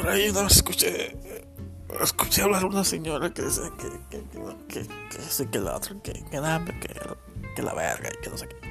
por ahí no escuché, escuché hablar a una señora que dice que, que, que, que, que, que, que la otra, que, que, que, que la verga y que no sé qué.